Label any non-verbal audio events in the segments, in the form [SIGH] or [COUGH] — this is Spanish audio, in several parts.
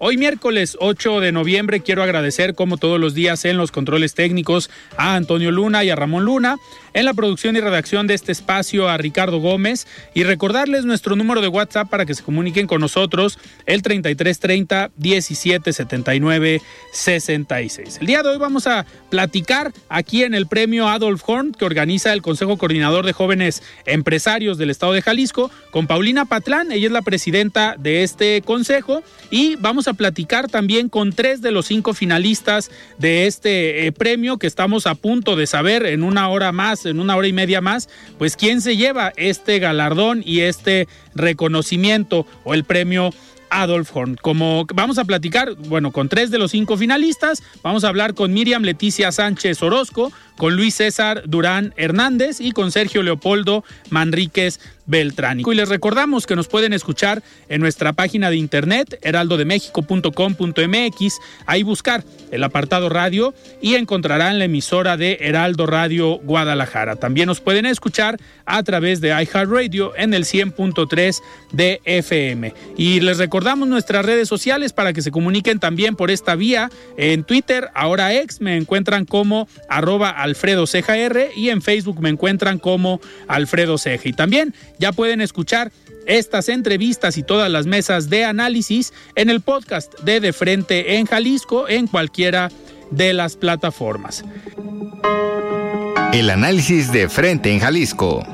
Hoy miércoles 8 de noviembre quiero agradecer como todos los días en los controles técnicos a Antonio Luna y a Ramón Luna, en la producción y redacción de este espacio a Ricardo Gómez y recordarles nuestro número de WhatsApp para que se comuniquen con nosotros el 3330 1779 66. El día de hoy vamos a platicar aquí en el premio Adolf Horn que organiza el Consejo Coordinador de Jóvenes Empresarios del Estado de Jalisco con Paulina Patlán, ella es la presidenta de este consejo y vamos a platicar también con tres de los cinco finalistas de este eh, premio que estamos a punto de saber en una hora más, en una hora y media más, pues quién se lleva este galardón y este reconocimiento o el premio Adolf Horn. Como vamos a platicar, bueno, con tres de los cinco finalistas, vamos a hablar con Miriam Leticia Sánchez Orozco, con Luis César Durán Hernández y con Sergio Leopoldo Manríquez Beltrán. Y les recordamos que nos pueden escuchar en nuestra página de internet heraldodemexico.com.mx, ahí buscar el apartado radio y encontrarán la emisora de Heraldo Radio Guadalajara. También nos pueden escuchar a través de iHeartRadio en el 100.3 de FM. Y les recordamos nuestras redes sociales para que se comuniquen también por esta vía. En Twitter, ahora ex, me encuentran como arroba Alfredo Ceja R y en Facebook me encuentran como Alfredo Ceja. Y también ya pueden escuchar estas entrevistas y todas las mesas de análisis en el podcast de De Frente en Jalisco en cualquiera de las plataformas. El análisis de Frente en Jalisco.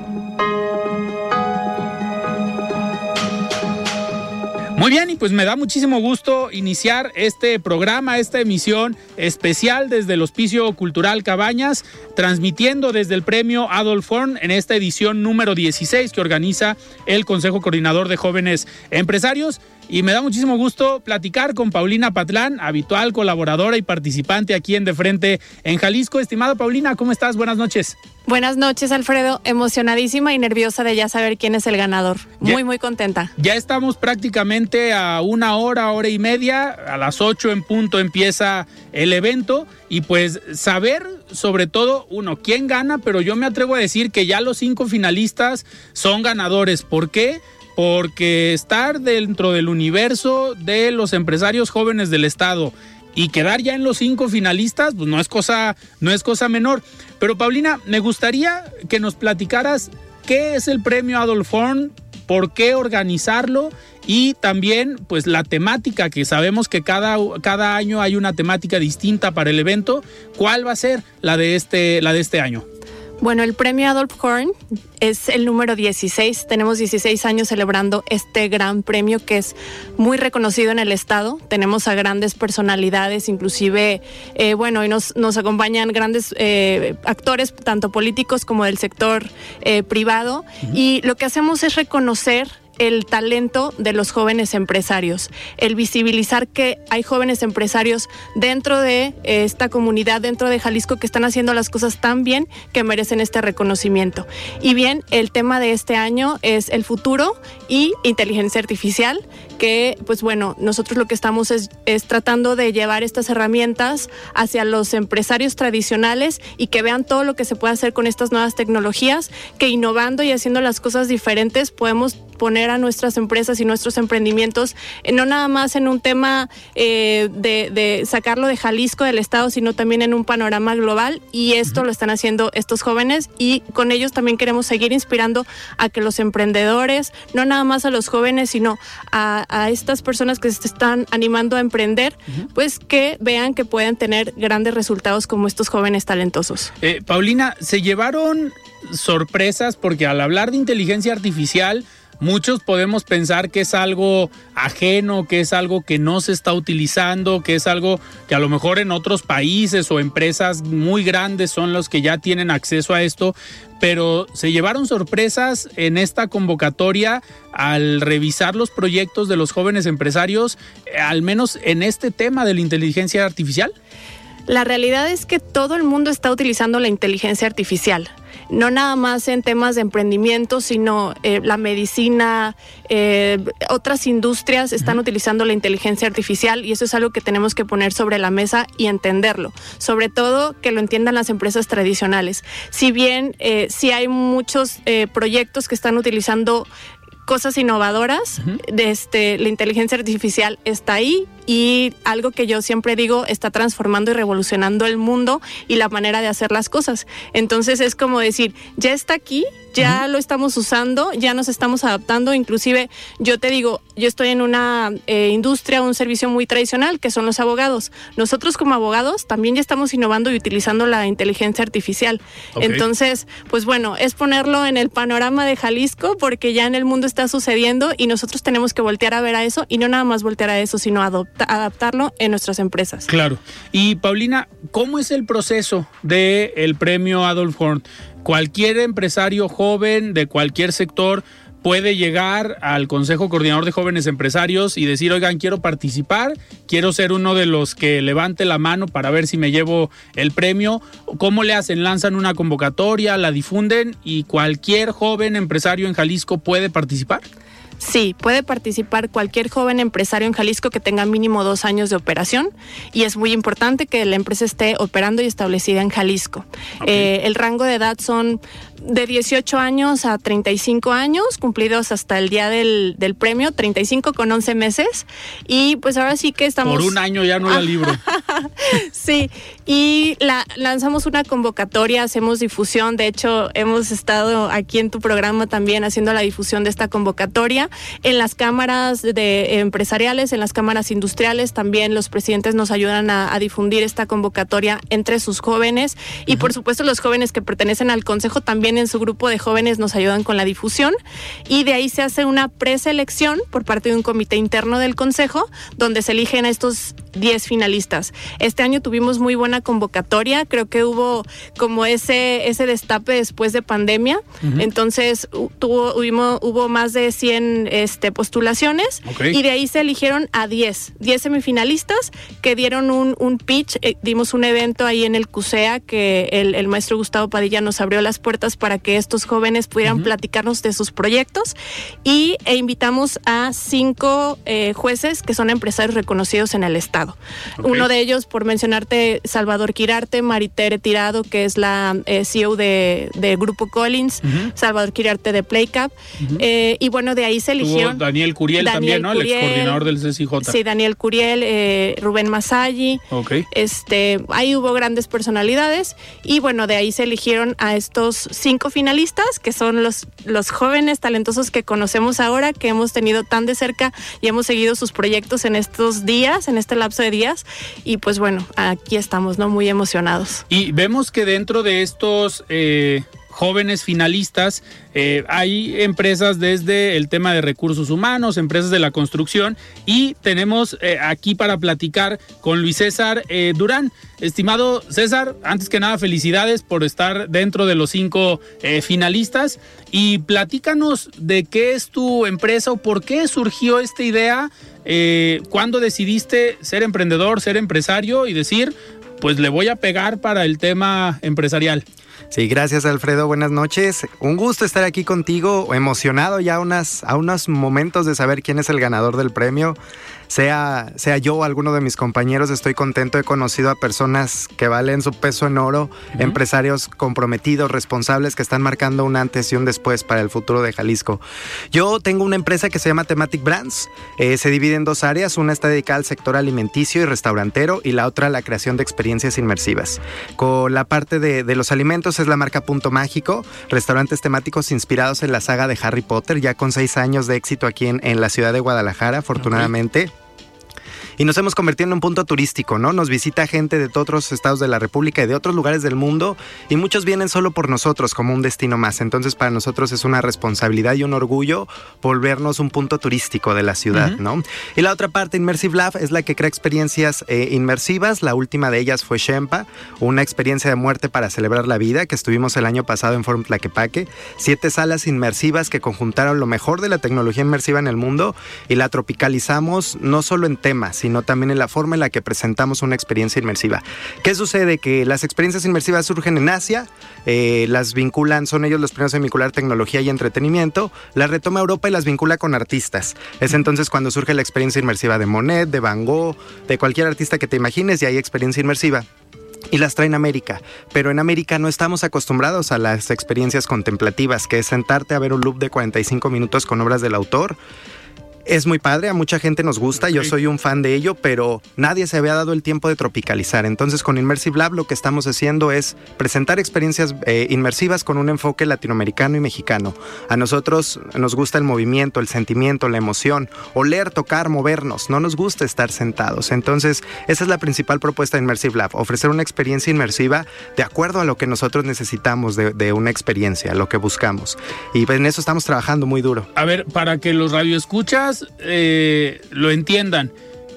Muy bien, y pues me da muchísimo gusto iniciar este programa, esta emisión especial desde el Hospicio Cultural Cabañas, transmitiendo desde el premio Adolf Horn en esta edición número 16 que organiza el Consejo Coordinador de Jóvenes Empresarios. Y me da muchísimo gusto platicar con Paulina Patlán, habitual colaboradora y participante aquí en De Frente en Jalisco. Estimada Paulina, ¿cómo estás? Buenas noches. Buenas noches, Alfredo. Emocionadísima y nerviosa de ya saber quién es el ganador. Muy, Ya- muy contenta. Ya estamos prácticamente a una hora, hora y media. A las ocho en punto empieza el evento. Y pues saber, sobre todo, uno, quién gana, pero yo me atrevo a decir que ya los cinco finalistas son ganadores. ¿Por qué? Porque estar dentro del universo de los empresarios jóvenes del Estado y quedar ya en los cinco finalistas, pues no es cosa, no es cosa menor. Pero Paulina, me gustaría que nos platicaras qué es el premio Adolf Horn, por qué organizarlo y también pues la temática que sabemos que cada, cada año hay una temática distinta para el evento. ¿Cuál va a ser la de este, la de este año? Bueno, el premio Adolf Horn es el número 16. Tenemos 16 años celebrando este gran premio que es muy reconocido en el estado. Tenemos a grandes personalidades, inclusive, eh, bueno, hoy nos, nos acompañan grandes eh, actores, tanto políticos como del sector eh, privado. Y lo que hacemos es reconocer el talento de los jóvenes empresarios, el visibilizar que hay jóvenes empresarios dentro de eh, esta comunidad, dentro de Jalisco, que están haciendo las cosas tan bien que merecen este reconocimiento. Y bien, el tema de este año es el futuro y inteligencia artificial, que pues bueno, nosotros lo que estamos es, es tratando de llevar estas herramientas hacia los empresarios tradicionales y que vean todo lo que se puede hacer con estas nuevas tecnologías, que innovando y haciendo las cosas diferentes podemos poner a nuestras empresas y nuestros emprendimientos, eh, no nada más en un tema eh, de, de, sacarlo de Jalisco, del Estado, sino también en un panorama global. Y esto lo están haciendo estos jóvenes y con ellos también queremos seguir inspirando a que los emprendedores, no nada más a los jóvenes, sino a, a estas personas que se están animando a emprender, pues que vean que pueden tener grandes resultados como estos jóvenes talentosos. Eh, Paulina, se llevaron sorpresas porque al hablar de inteligencia artificial, muchos podemos pensar que es algo ajeno, que es algo que no se está utilizando, que es algo que a lo mejor en otros países o empresas muy grandes son los que ya tienen acceso a esto, pero se llevaron sorpresas en esta convocatoria al revisar los proyectos de los jóvenes empresarios, eh, al menos en este tema de la inteligencia artificial. La realidad es que todo el mundo está utilizando la inteligencia artificial no nada más en temas de emprendimiento, sino eh, la medicina, eh, otras industrias están utilizando la inteligencia artificial y eso es algo que tenemos que poner sobre la mesa y entenderlo. Sobre todo que lo entiendan las empresas tradicionales. Si bien eh, sí hay muchos eh, proyectos que están utilizando cosas innovadoras. de este, la inteligencia artificial está ahí y algo que yo siempre digo está transformando y revolucionando el mundo y la manera de hacer las cosas. Entonces es como decir, ya está aquí, ya lo estamos usando, ya nos estamos adaptando. Inclusive yo te digo, yo estoy en una eh, industria, un servicio muy tradicional que son los abogados. Nosotros como abogados también ya estamos innovando y utilizando la inteligencia artificial. Okay. Entonces, pues bueno, es ponerlo en el panorama de Jalisco porque ya en el mundo está sucediendo y nosotros tenemos que voltear a ver a eso y no nada más voltear a eso, sino adoptar adaptarlo en nuestras empresas. Claro. Y Paulina, ¿cómo es el proceso del el premio Adolf Horn? Cualquier empresario joven de cualquier sector puede llegar al Consejo Coordinador de Jóvenes Empresarios y decir, oigan, quiero participar, quiero ser uno de los que levante la mano para ver si me llevo el premio. ¿Cómo le hacen? Lanzan una convocatoria, la difunden y cualquier joven empresario en Jalisco puede participar. Sí, puede participar cualquier joven empresario en Jalisco que tenga mínimo dos años de operación y es muy importante que la empresa esté operando y establecida en Jalisco. Okay. Eh, el rango de edad son de 18 años a 35 años, cumplidos hasta el día del, del, premio, 35 con 11 meses. Y pues ahora sí que estamos... Por un año ya no la [LAUGHS] libro. sí, y la, lanzamos una convocatoria, hacemos difusión. De hecho, hemos estado aquí en tu programa también haciendo la difusión de esta convocatoria. En las cámaras de empresariales, en las cámaras industriales, también los presidentes nos ayudan a, a difundir esta convocatoria entre sus jóvenes. Y uh -huh. por supuesto, los jóvenes que pertenecen al consejo también en su grupo de jóvenes nos ayudan con la difusión. Y de ahí se hace una preselección por parte de un comité interno del consejo donde se eligen a estos 10 finalistas. Este año tuvimos muy buena convocatoria, creo que hubo como ese ese destape después de pandemia, uh -huh. entonces tuvo, hubo, hubo, más de 100 este, postulaciones okay. y de ahí se eligieron a 10, 10 semifinalistas que dieron un, un pitch, eh, dimos un evento ahí en el CUSEA que el, el maestro Gustavo Padilla nos abrió las puertas para que estos jóvenes pudieran uh -huh. platicarnos de sus proyectos y e invitamos a cinco eh, jueces que son empresarios reconocidos en el estado. Okay. Uno de ellos, por mencionarte, Salvador Quirarte, Maritere Tirado, que es la eh, CEO de, de, Grupo Collins, uh -huh. Salvador Quirarte de PlayCap, uh -huh. eh, y bueno, de ahí se. Tuvo Daniel Curiel Daniel también, ¿no? Curiel, el ex coordinador del CCJ. Sí, Daniel Curiel, eh, Rubén Masalli, okay. este, ahí hubo grandes personalidades, y bueno, de ahí se eligieron a estos cinco finalistas, que son los, los jóvenes talentosos que conocemos ahora, que hemos tenido tan de cerca y hemos seguido sus proyectos en estos días, en este lapso de días. Y pues bueno, aquí estamos, ¿no? Muy emocionados. Y vemos que dentro de estos... Eh jóvenes finalistas. Eh, hay empresas desde el tema de recursos humanos, empresas de la construcción y tenemos eh, aquí para platicar con Luis César eh, Durán. Estimado César, antes que nada felicidades por estar dentro de los cinco finalistas y platícanos de qué es tu empresa o por qué surgió esta idea, cuándo decidiste ser emprendedor, ser empresario y decir, pues le voy a pegar para el tema empresarial. Sí, gracias Alfredo, buenas noches. Un gusto estar aquí contigo, emocionado ya unas, a unos momentos de saber quién es el ganador del premio. Sea, sea yo o alguno de mis compañeros, estoy contento. He conocido a personas que valen su peso en oro, empresarios comprometidos, responsables, que están marcando un antes y un después para el futuro de Jalisco. Yo tengo una empresa que se llama Thematic Brands. Eh, se divide en dos áreas. Una está dedicada al sector alimenticio y restaurantero y la otra a la creación de experiencias inmersivas. Con la parte de, de los alimentos es la marca Punto Mágico, restaurantes temáticos inspirados en la saga de Harry Potter, ya con seis años de éxito aquí en, en la ciudad de Guadalajara, afortunadamente y nos hemos convertido en un punto turístico, ¿no? Nos visita gente de otros estados de la República y de otros lugares del mundo y muchos vienen solo por nosotros como un destino más. Entonces para nosotros es una responsabilidad y un orgullo volvernos un punto turístico de la ciudad, ¿no? Y la otra parte, Immersive Lab, es la que crea experiencias eh, inmersivas. La última de ellas fue Shempa, una experiencia de muerte para celebrar la vida que estuvimos el año pasado en Forum Tlaquepaque. Siete salas inmersivas que conjuntaron lo mejor de la tecnología inmersiva en el mundo y la tropicalizamos no solo en temas, sino también en la forma en la que presentamos una experiencia inmersiva. ¿Qué sucede? Que las experiencias inmersivas surgen en Asia, eh, las vinculan, son ellos los primeros en vincular tecnología y entretenimiento, las retoma Europa y las vincula con artistas. Es entonces cuando surge la experiencia inmersiva de Monet, de Van Gogh, de cualquier artista que te imagines y hay experiencia inmersiva y las trae en América. Pero en América no estamos acostumbrados a las experiencias contemplativas, que es sentarte a ver un loop de 45 minutos con obras del autor es muy padre, a mucha gente nos gusta, yo soy un fan de ello, pero nadie se había dado el tiempo de tropicalizar. Entonces con Immersive Lab lo que estamos haciendo es presentar experiencias eh, inmersivas con un enfoque latinoamericano y mexicano. A nosotros nos gusta el movimiento, el sentimiento, la emoción, oler, tocar, movernos, no nos gusta estar sentados. Entonces esa es la principal propuesta de Immersive Lab, ofrecer una experiencia inmersiva de acuerdo a lo que nosotros necesitamos de, de una experiencia, lo que buscamos. Y en eso estamos trabajando muy duro. A ver, para que los radioescuchas eh, lo entiendan.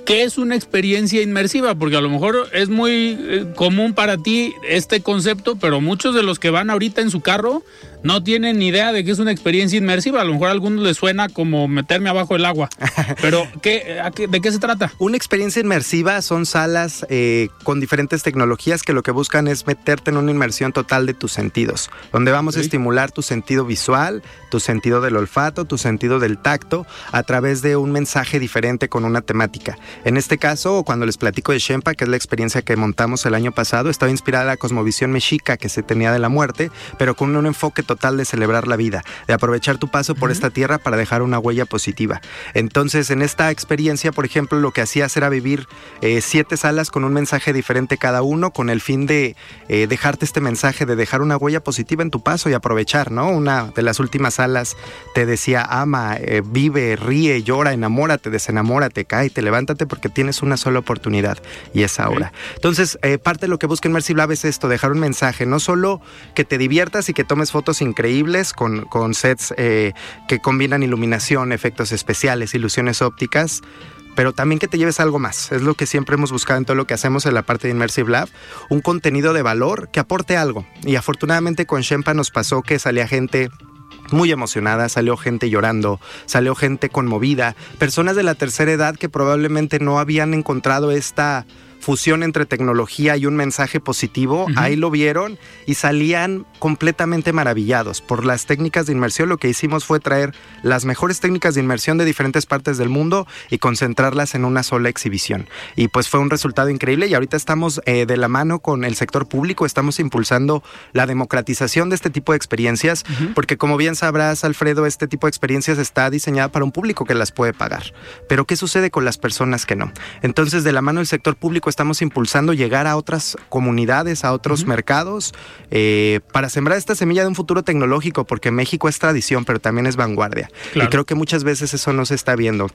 ¿Qué es una experiencia inmersiva? Porque a lo mejor es muy eh, común para ti este concepto, pero muchos de los que van ahorita en su carro no tienen ni idea de que es una experiencia inmersiva. A lo mejor a algunos les suena como meterme abajo del agua. [LAUGHS] Pero, ¿qué, ¿de qué se trata? Una experiencia inmersiva son salas eh, con diferentes tecnologías que lo que buscan es meterte en una inmersión total de tus sentidos, donde vamos a estimular tu sentido visual, tu sentido del olfato, tu sentido del tacto, a través de un mensaje diferente con una temática. En este caso, cuando les platico de Shempa, que es la experiencia que montamos el año pasado, estaba inspirada en la cosmovisión mexica que se tenía de la muerte, pero con un enfoque total de celebrar la vida, de aprovechar tu paso por esta tierra para dejar una huella positiva. Entonces, en esta experiencia, por ejemplo, lo que hacías era vivir eh, siete salas con un mensaje diferente cada uno, con el fin de eh, dejarte este mensaje, de dejar una huella positiva en tu paso y aprovechar, ¿no? Una de las últimas salas te decía, ama, eh, vive, ríe, llora, enamórate, desenamórate, cae, levántate porque tienes una sola oportunidad y es ahora. Entonces, parte de lo que busca Immersive Lab es esto, dejar un mensaje, no solo que te diviertas y que tomes fotos increíbles con, con sets eh, que combinan iluminación, efectos especiales, ilusiones ópticas pero también que te lleves algo más. Es lo que siempre hemos buscado en todo lo que hacemos en la parte de Immersive Lab, un contenido de valor que aporte algo. Y afortunadamente con Shempa nos pasó que salía gente muy emocionada, salió gente llorando, salió gente conmovida, personas de la tercera edad que probablemente no habían encontrado esta fusión entre tecnología y un mensaje positivo, ahí lo vieron y salían completamente maravillados. Por las técnicas de inmersión lo que hicimos fue traer las mejores técnicas de inmersión de diferentes partes del mundo y concentrarlas en una sola exhibición. Y pues fue un resultado increíble y ahorita estamos eh, de la mano con el sector público, estamos impulsando la democratización de este tipo de experiencias, porque como bien sabrás, Alfredo, este tipo de experiencias está diseñada para un público que las puede pagar. Pero ¿qué sucede con las personas que no? Entonces, de la mano del sector público estamos impulsando llegar a otras comunidades, a otros mercados, eh, para sembrar esta semilla de un futuro tecnológico, porque México es tradición, pero también es vanguardia. Y creo que muchas veces eso no se está viendo.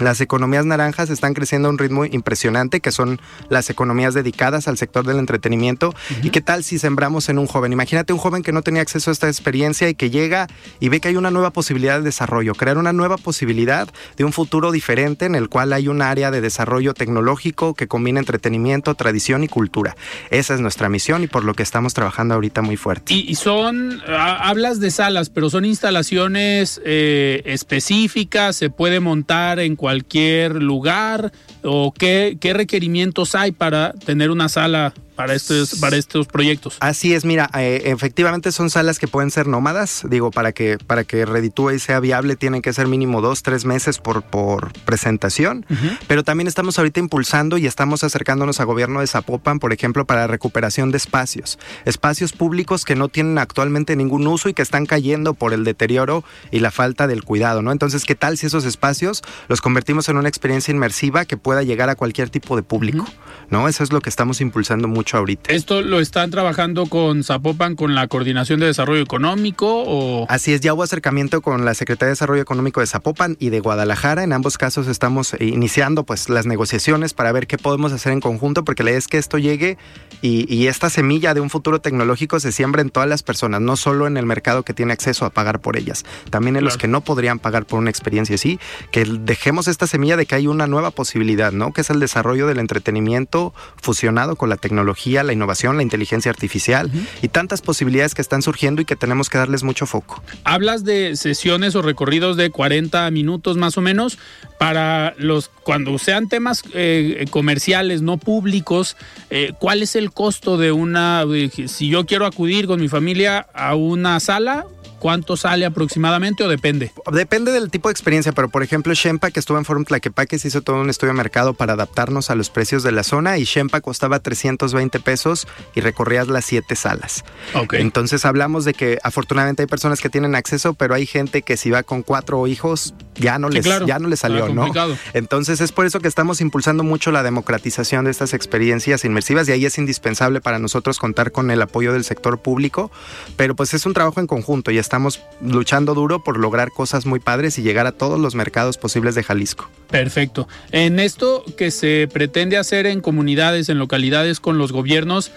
Las economías naranjas están creciendo a un ritmo impresionante, que son las economías dedicadas al sector del entretenimiento. ¿Y qué tal si sembramos en un joven? Imagínate un joven que no tenía acceso a esta experiencia y que llega y ve que hay una nueva posibilidad de desarrollo, crear una nueva posibilidad de un futuro diferente en el cual hay un área de desarrollo tecnológico que combina entretenimiento, tradición y cultura. Esa es nuestra misión y por lo que estamos trabajando ahorita muy fuerte. Y, son, hablas de salas, pero son instalaciones eh, específicas, se puede montar en cualquier lugar o qué, qué requerimientos hay para tener una sala para estos, para estos proyectos. Así es, mira, eh, efectivamente son salas que pueden ser nómadas, digo, para que, para que reditúe y sea viable tienen que ser mínimo dos, tres meses por, por presentación, pero también estamos ahorita impulsando y estamos acercándonos a gobierno de Zapopan, por ejemplo, para recuperación de espacios, espacios públicos que no tienen actualmente ningún uso y que están cayendo por el deterioro y la falta del cuidado, ¿no? Entonces, ¿qué tal si esos espacios los convertimos en una experiencia inmersiva que pueda llegar a cualquier tipo de público, ¿no? Eso es lo que estamos impulsando mucho ahorita. ¿Esto lo están trabajando con Zapopan, con la Coordinación de Desarrollo Económico o...? Así es, ya hubo acercamiento con la Secretaría de Desarrollo Económico de Zapopan y de Guadalajara. En ambos casos estamos eh, iniciando pues las negociaciones para ver qué podemos hacer en conjunto, porque la idea es que esto llegue y, y esta semilla de un futuro tecnológico se siembra en todas las personas, no solo en el mercado que tiene acceso a pagar por ellas, también en los que no podrían pagar por una experiencia así, que dejemos esta semilla de que hay una nueva posibilidad, ¿no? Que es el desarrollo del entretenimiento fusionado con la tecnología, la innovación, la inteligencia artificial y tantas posibilidades que están surgiendo y que tenemos que darles mucho foco. Hablas de sesiones o recorridos de 40 minutos más o menos para los cuando sean temas eh, comerciales no públicos. Eh, ¿Cuál es el costo de una si yo quiero acudir con mi familia a una sala? ¿Cuánto sale aproximadamente o depende? Depende del tipo de experiencia, pero por ejemplo, Shempa, que estuvo en Forum Tlaquepaque, se hizo todo un estudio de mercado para adaptarnos a los precios de la zona y Shempa costaba 320 pesos y recorrías las siete salas. Ok. Entonces hablamos de que afortunadamente hay personas que tienen acceso, pero hay gente que si va con cuatro hijos ya no Sí, les, claro. ya no les salió, ¿no? Entonces es por eso que estamos impulsando mucho la democratización de estas experiencias inmersivas y ahí es indispensable para nosotros contar con el apoyo del sector público, pero pues es un trabajo en conjunto y estamos luchando duro por lograr cosas muy padres y llegar a todos los mercados posibles de Jalisco. Perfecto. En esto que se pretende hacer en comunidades, en localidades con los gobiernos,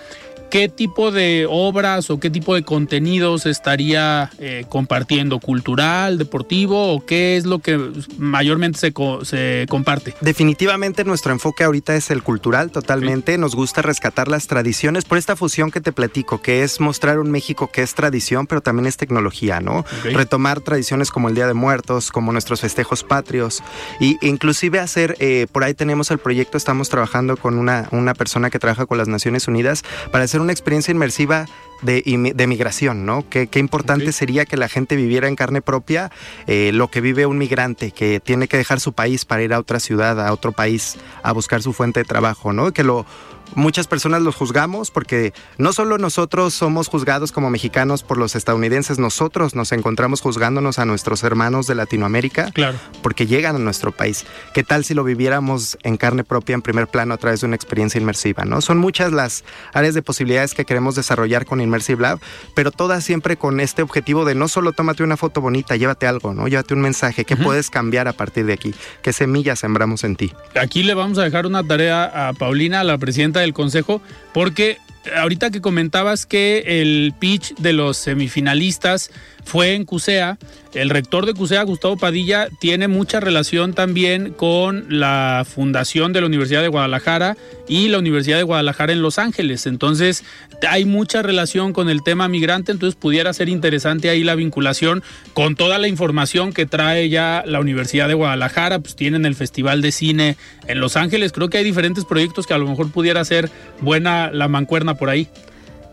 ¿qué tipo de obras o qué tipo de contenidos estaría eh, compartiendo? ¿Cultural, deportivo o qué es lo que mayormente se, co- se comparte? Definitivamente nuestro enfoque ahorita es el cultural totalmente. Nos gusta rescatar las tradiciones por esta fusión que te platico, que es mostrar un México que es tradición, pero también es tecnología, ¿no? Retomar tradiciones como el Día de Muertos, como nuestros festejos patrios, y inclusive hacer, eh, por ahí tenemos el proyecto, estamos trabajando con una, una persona que trabaja con las Naciones Unidas para hacer una experiencia inmersiva de, de migración, ¿no? Qué, qué importante sería que la gente viviera en carne propia eh, lo que vive un migrante que tiene que dejar su país para ir a otra ciudad, a otro país, a buscar su fuente de trabajo, ¿no? Que lo muchas personas los juzgamos porque no solo nosotros somos juzgados como mexicanos por los estadounidenses, nosotros nos encontramos juzgándonos a nuestros hermanos de Latinoamérica Claro. porque llegan a nuestro país. ¿Qué tal si lo viviéramos en carne propia, en primer plano, a través de una experiencia inmersiva? ¿no? Son muchas las áreas de posibilidades que queremos desarrollar con Immersive Lab, pero todas siempre con este objetivo de no solo tómate una foto bonita, llévate algo, ¿no? Llévate un mensaje que puedes cambiar a partir de aquí. ¿Qué semillas sembramos en ti? Aquí le vamos a dejar una tarea a Paulina, la presidenta del consejo, porque ahorita que comentabas que el pitch de los semifinalistas fue en CUSEA, el rector de CUSEA, Gustavo Padilla, tiene mucha relación también con la fundación de la Universidad de Guadalajara y la Universidad de Guadalajara en Los Ángeles. Entonces, hay mucha relación con el tema migrante, entonces pudiera ser interesante ahí la vinculación con toda la información que trae ya la Universidad de Guadalajara, pues tienen el Festival de Cine en Los Ángeles, creo que hay diferentes proyectos que a lo mejor pudiera ser buena la mancuerna por ahí.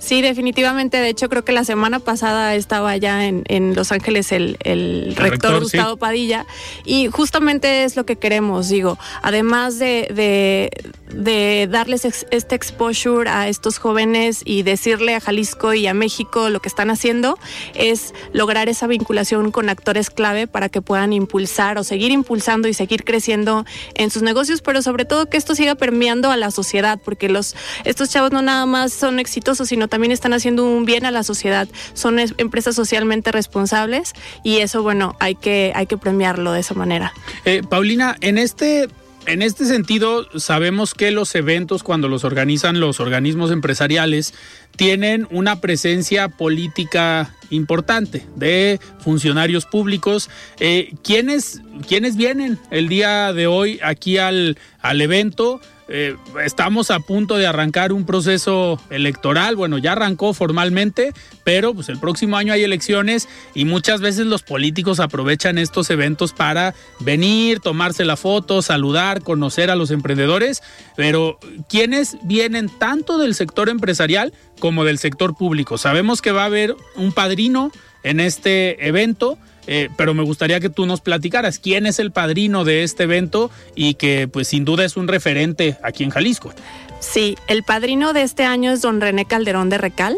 Sí, definitivamente. De hecho, creo que la semana pasada estaba ya en, en Los Ángeles el, el rector, rector, sí. Gustavo Padilla y justamente es lo que queremos, digo, además de, de, de darles ex- este exposure a estos jóvenes y decirle a Jalisco y a México lo que están haciendo, es lograr esa vinculación con actores clave para que puedan impulsar o seguir impulsando y seguir creciendo en sus negocios, pero sobre todo que esto siga permeando a la sociedad, porque los estos chavos no nada más son exitosos, sino también están haciendo un bien a la sociedad. Son es- empresas socialmente responsables y eso, bueno, hay que, hay que premiarlo de esa manera. Eh, Paulina, en este, en este sentido, sabemos que los eventos, cuando los organizan los organismos empresariales, tienen una presencia política importante de funcionarios públicos. Eh, ¿quiénes, ¿Quiénes vienen el día de hoy aquí al, al evento? Eh, estamos a punto de arrancar un proceso electoral. Bueno, ya arrancó formalmente, pero pues el próximo año hay elecciones y muchas veces los políticos aprovechan estos eventos para venir, tomarse la foto, saludar, conocer a los emprendedores. Pero ¿quiénes vienen tanto del sector empresarial como del sector público? Sabemos que va a haber un padrino en este evento eh, pero me gustaría que tú nos platicaras quién es el padrino de este evento y que pues sin duda es un referente aquí en Jalisco. Sí, el padrino de este año es don René Calderón de Recal.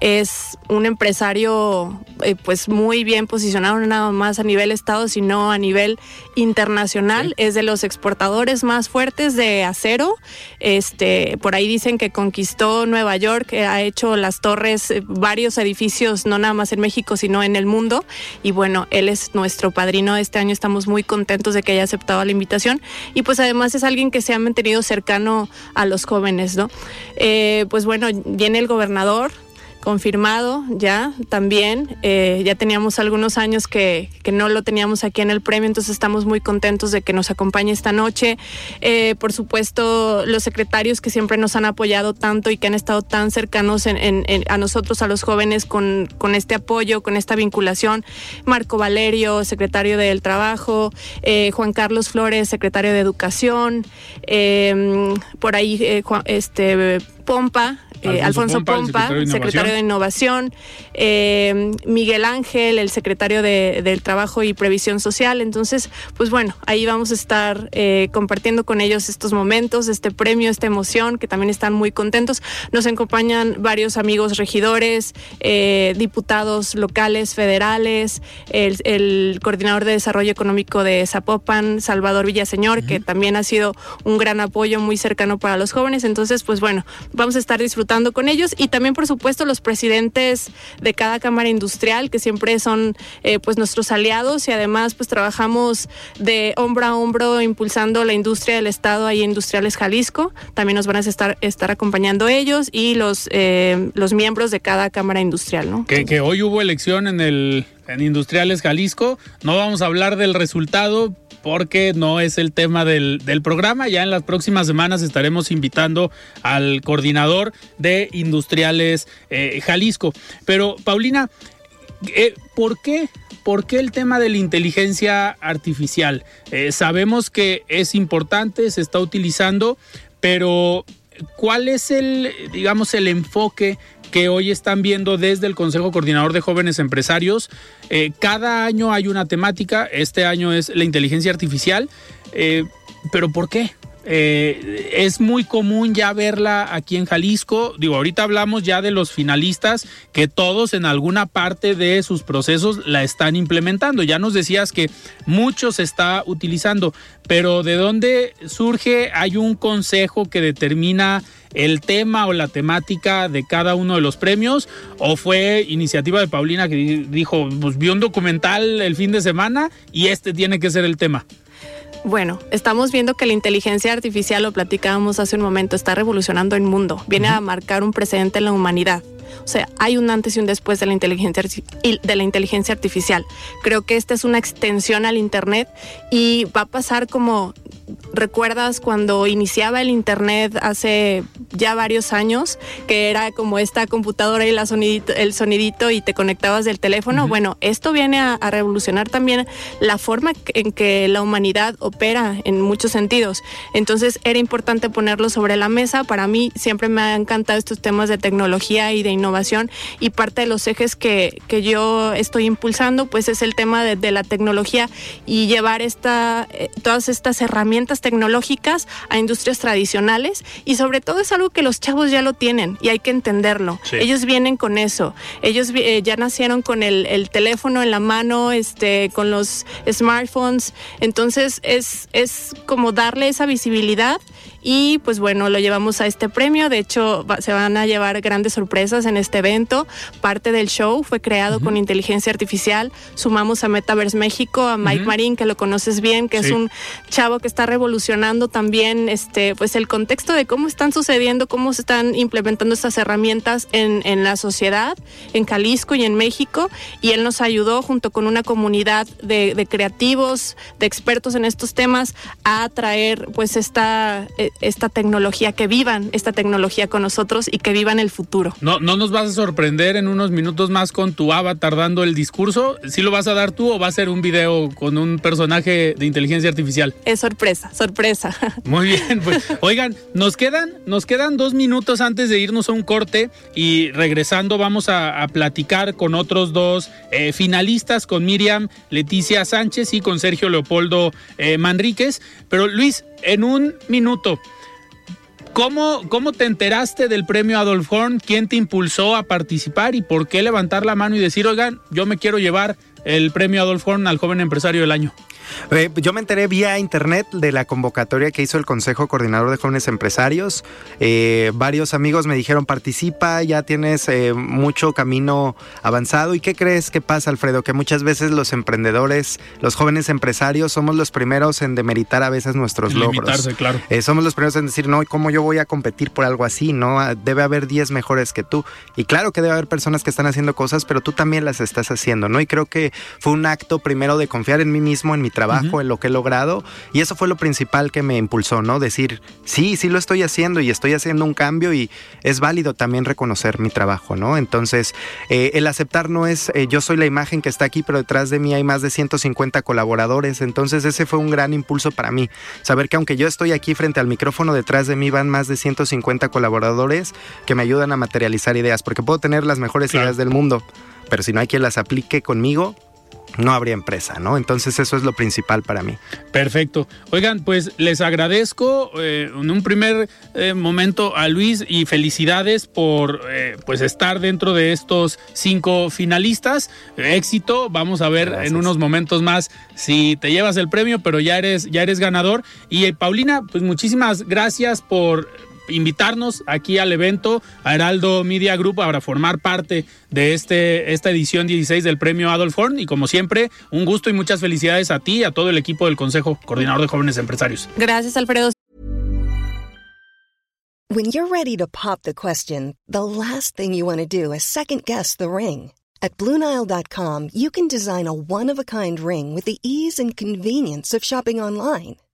Es un empresario eh, pues muy bien posicionado, no nada más a nivel estado, sino a nivel internacional. Es de los exportadores más fuertes de acero. Este, por ahí dicen que conquistó Nueva York, ha hecho las torres, eh, varios edificios, no nada más en México, sino en el mundo. Y bueno, él es nuestro padrino este año. Estamos muy contentos de que haya aceptado la invitación. Y pues además es alguien que se ha mantenido cercano a los jóvenes, ¿no? Eh, pues bueno, viene el gobernador confirmado ya también. Eh, ya teníamos algunos años que, que, no lo teníamos aquí en el premio, entonces estamos muy contentos de que nos acompañe esta noche. Eh, por supuesto, los secretarios que siempre nos han apoyado tanto y que han estado tan cercanos en, en, a nosotros, a los jóvenes, con, con, este apoyo, con esta vinculación. Marco Valerio, secretario del Trabajo, eh, Juan Carlos Flores, secretario de Educación, por ahí este Pompa, eh, Alfonso, Pompa, secretario, de Innovación, eh, Miguel Ángel, el secretario de, del Trabajo y Previsión Social. Entonces, pues bueno, ahí vamos a estar eh, compartiendo con ellos estos momentos, este premio, esta emoción, que también están muy contentos. Nos acompañan varios amigos regidores, diputados locales, federales, el, coordinador de desarrollo económico de Zapopan, Salvador Villaseñor, que también ha sido un gran apoyo muy cercano para los jóvenes. Entonces, pues bueno, vamos a estar disfrutando con ellos y también por supuesto los presidentes de cada cámara industrial que siempre son eh, pues nuestros aliados y además pues trabajamos de hombro a hombro impulsando la industria del estado ahí Industriales Jalisco. También nos van a estar estar acompañando ellos y los eh, los miembros de cada cámara industrial no que, que hoy hubo elección en el en Industriales Jalisco no vamos a hablar del resultado porque no es el tema del, programa. Ya en las próximas semanas estaremos invitando al coordinador de Industriales eh, Jalisco. Pero, Paulina, eh, ¿por qué? ¿Por qué el tema de la inteligencia artificial? Eh, sabemos que es importante, se está utilizando, pero ¿cuál es el, digamos, el enfoque que hoy están viendo desde el Consejo Coordinador de Jóvenes Empresarios. Eh, cada año hay una temática, este año es la inteligencia artificial, eh, pero ¿por qué? Eh, es muy común ya verla aquí en Jalisco. Digo, ahorita hablamos ya de los finalistas que todos en alguna parte de sus procesos la están implementando. Ya nos decías que mucho se está utilizando, pero ¿de dónde surge? Hay un consejo que determina el tema o la temática de cada uno de los premios o fue iniciativa de Paulina que dijo, pues vi un documental el fin de semana y este tiene que ser el tema? Bueno, estamos viendo que la inteligencia artificial, lo platicábamos hace un momento, está revolucionando el mundo, viene a marcar un precedente en la humanidad. O sea, hay un antes y un después de la inteligencia de la inteligencia artificial. Creo que esta es una extensión al internet y va a pasar como recuerdas cuando iniciaba el internet hace ya varios años, que era como esta computadora y la sonidito, el sonidito y te conectabas del teléfono. Bueno, esto viene a, revolucionar también la forma en que la humanidad opera en muchos sentidos. Entonces era importante ponerlo sobre la mesa. Para mí siempre me han encantado estos temas de tecnología y de innovación y parte de los ejes que, que yo estoy impulsando pues es el tema de, de la tecnología y llevar esta, eh, todas estas herramientas tecnológicas a industrias tradicionales y sobre todo es algo que los chavos ya lo tienen y hay que entenderlo. Ellos vienen con eso. Ellos eh, ya nacieron con el, el, teléfono en la mano, este, con los smartphones. Entonces es, es como darle esa visibilidad y pues bueno, lo llevamos a este premio. De hecho, se van a llevar grandes sorpresas en este evento. Parte del show fue creado con inteligencia artificial. Sumamos a Metaverse México, a Mike Marín, que lo conoces bien, que es un chavo que está revolucionando también este, pues el contexto de cómo están sucediendo, cómo se están implementando estas herramientas en, en la sociedad, en Jalisco y en México. Y él nos ayudó junto con una comunidad de, de creativos, de expertos en estos temas, a traer pues esta, eh, esta tecnología, que vivan esta tecnología con nosotros y que vivan el futuro. No, no nos vas a sorprender en unos minutos más con tu avatar dando el discurso. ¿Sí lo vas a dar tú o va a ser un video con un personaje de inteligencia artificial? Es sorpresa, sorpresa. [LAUGHS] Muy bien, pues oigan, nos quedan, nos quedan dos minutos antes de irnos a un corte y regresando vamos a, platicar con otros dos eh, finalistas, con Miriam Leticia Sánchez y con Sergio Leopoldo eh, Manríquez. Pero Luis, en un minuto, ¿Cómo, ¿Cómo te enteraste del premio Adolf Horn? ¿Quién te impulsó a participar y por qué levantar la mano y decir, oigan, yo me quiero llevar el premio Adolf Horn al joven empresario del año? Eh, yo me enteré vía internet de la convocatoria que hizo el Consejo Coordinador de Jóvenes Empresarios. Eh, varios amigos me dijeron, participa, ya tienes eh, mucho camino avanzado. ¿Y qué crees que pasa, Alfredo? Que muchas veces los emprendedores, los jóvenes empresarios, somos los primeros en demeritar a veces nuestros logros. claro. somos los primeros en decir, no, ¿cómo yo voy a competir por algo así? No, ah, debe haber 10 mejores que tú. Y claro que debe haber personas que están haciendo cosas, pero tú también las estás haciendo, ¿no? Y creo que fue un acto primero de confiar en mí mismo, en mi trabajo, en lo que he logrado. Y eso fue lo principal que me impulsó, ¿no? Decir, sí, sí lo estoy haciendo y estoy haciendo un cambio y es válido también reconocer mi trabajo, ¿no? Entonces, eh, el aceptar no es, eh, yo soy la imagen que está aquí, pero detrás de mí hay más de 150 colaboradores. Entonces, ese fue un gran impulso para mí. Saber que aunque yo estoy aquí frente al micrófono, detrás de mí van más de 150 colaboradores que me ayudan a materializar ideas, porque puedo tener las mejores ideas del mundo, pero si no hay quien las aplique conmigo, no habría empresa, ¿no? Entonces eso es lo principal para mí. Perfecto. Oigan, pues les agradezco eh, en un primer eh, momento a Luis y felicidades por eh, pues estar dentro de estos cinco finalistas. éxito. Vamos a ver en unos momentos más si te llevas el premio, pero ya eres ya eres ganador. Y Paulina, pues muchísimas gracias por invitarnos aquí al evento, a Heraldo Media Group, para formar parte de este, esta edición 16 del premio Adolf Horn. Y como siempre, un gusto y muchas felicidades a ti y a todo el equipo del Consejo Coordinador de Jóvenes Empresarios. Gracias, Alfredo. When you're ready to pop the question, the last thing you want to do is second guess the ring. At Bluenile.com, you can design a one of a kind ring with the ease and convenience of shopping online.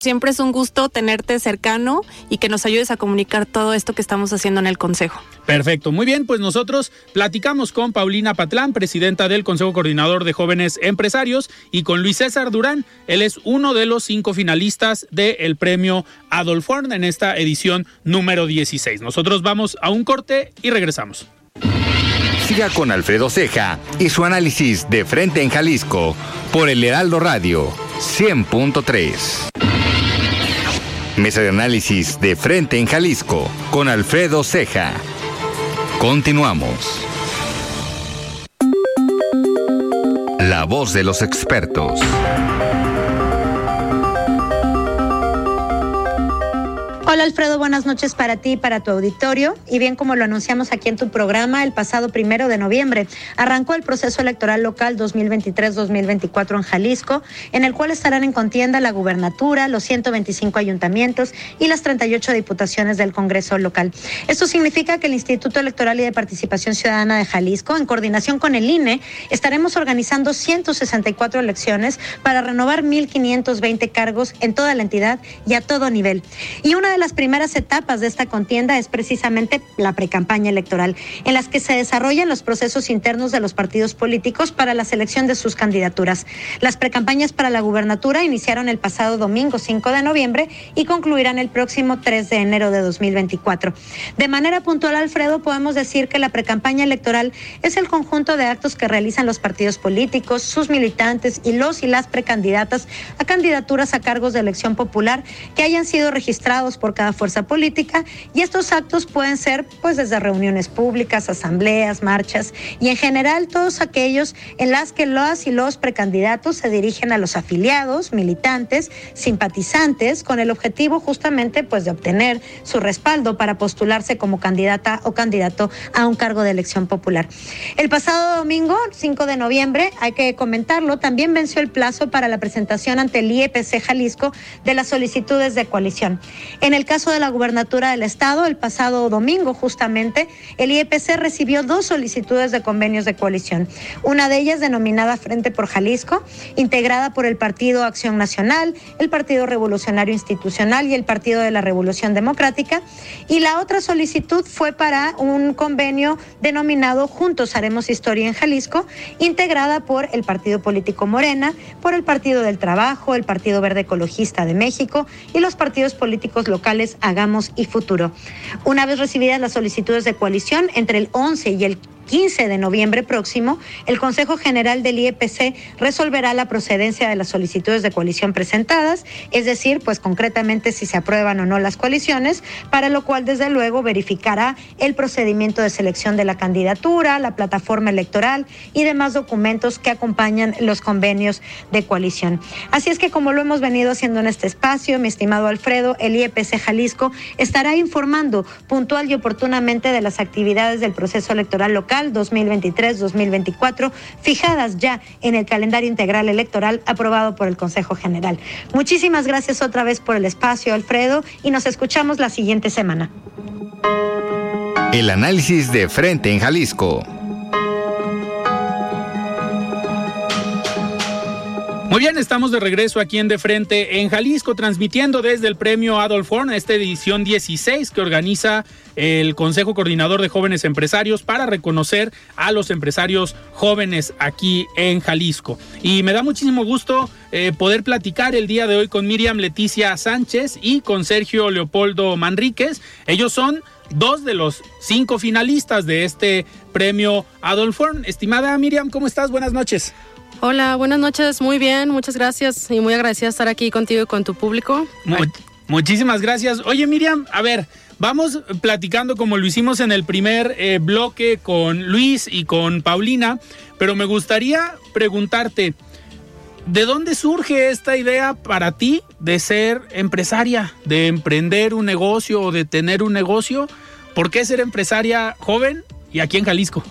Siempre es un gusto tenerte cercano y que nos ayudes a comunicar todo esto que estamos haciendo en el Consejo. Perfecto, muy bien, pues nosotros platicamos con Paulina Patlán, presidenta del Consejo Coordinador de Jóvenes Empresarios, y con Luis César Durán, él es uno de los cinco finalistas del premio Adolf Horn en esta edición número 16. Nosotros vamos a un corte y regresamos. Siga con Alfredo Ceja y su análisis de frente en Jalisco por el Heraldo Radio 100.3. Mesa de análisis de frente en Jalisco con Alfredo Ceja. Continuamos. La voz de los expertos. Hola Alfredo, buenas noches para ti y para tu auditorio. Y bien como lo anunciamos aquí en tu programa, el pasado primero de noviembre arrancó el proceso electoral local 2023-2024 en Jalisco, en el cual estarán en contienda la gubernatura, los 125 ayuntamientos y las 38 diputaciones del Congreso local. Esto significa que el Instituto Electoral y de Participación Ciudadana de Jalisco, en coordinación con el INE, estaremos organizando 164 elecciones para renovar 1.520 cargos en toda la entidad y a todo nivel. Y una de las primeras etapas de esta contienda es precisamente la precampaña electoral, en las que se desarrollan los procesos internos de los partidos políticos para la selección de sus candidaturas. Las precampañas para la gubernatura iniciaron el pasado domingo 5 de noviembre y concluirán el próximo 3 de enero de 2024. De manera puntual, Alfredo, podemos decir que la precampaña electoral es el conjunto de actos que realizan los partidos políticos, sus militantes y los y las precandidatas a candidaturas a cargos de elección popular que hayan sido registrados por cada fuerza política y estos actos pueden ser pues desde reuniones públicas, asambleas, marchas y en general todos aquellos en las que las y los precandidatos se dirigen a los afiliados, militantes, simpatizantes con el objetivo justamente pues de obtener su respaldo para postularse como candidata o candidato a un cargo de elección popular. El pasado domingo, 5 de noviembre, hay que comentarlo, también venció el plazo para la presentación ante el IEPC Jalisco de las solicitudes de coalición. En el caso de la gubernatura del Estado, el pasado domingo justamente, el IEPC recibió dos solicitudes de convenios de coalición. Una de ellas denominada Frente por Jalisco, integrada por el Partido Acción Nacional, el Partido Revolucionario Institucional y el Partido de la Revolución Democrática. Y la otra solicitud fue para un convenio denominado Juntos Haremos Historia en Jalisco, integrada por el Partido Político Morena, por el Partido del Trabajo, el Partido Verde Ecologista de México y los partidos políticos locales Hagamos y Futuro. Una vez recibidas las solicitudes de coalición entre el 11 y el 15 de noviembre próximo, el Consejo General del IEPC resolverá la procedencia de las solicitudes de coalición presentadas, es decir, pues concretamente si se aprueban o no las coaliciones, para lo cual desde luego verificará el procedimiento de selección de la candidatura, la plataforma electoral y demás documentos que acompañan los convenios de coalición. Así es que como lo hemos venido haciendo en este espacio, mi estimado Alfredo, el IEPC Jalisco estará informando puntual y oportunamente de las actividades del proceso electoral local 2023-2024, fijadas ya en el calendario integral electoral aprobado por el Consejo General. Muchísimas gracias otra vez por el espacio, Alfredo, y nos escuchamos la siguiente semana. El análisis de frente en Jalisco. Muy bien, estamos de regreso aquí en De Frente en Jalisco, transmitiendo desde el premio Adolf Horn, esta edición 16 que organiza el Consejo Coordinador de Jóvenes Empresarios para reconocer a los empresarios jóvenes aquí en Jalisco. Y me da muchísimo gusto eh, poder platicar el día de hoy con Miriam Leticia Sánchez y con Sergio Leopoldo Manríquez. Ellos son dos de los cinco finalistas de este premio Adolf Horn. Estimada Miriam, ¿cómo estás? Buenas noches. Hola, buenas noches, muy bien, muchas gracias y muy agradecida de estar aquí contigo y con tu público. muchísimas gracias. Oye Miriam, a ver, vamos platicando como lo hicimos en el primer eh, bloque con Luis y con Paulina, pero me gustaría preguntarte, ¿de dónde surge esta idea para ti de ser empresaria, de emprender un negocio o de tener un negocio? ¿Por qué ser empresaria joven y aquí en Jalisco?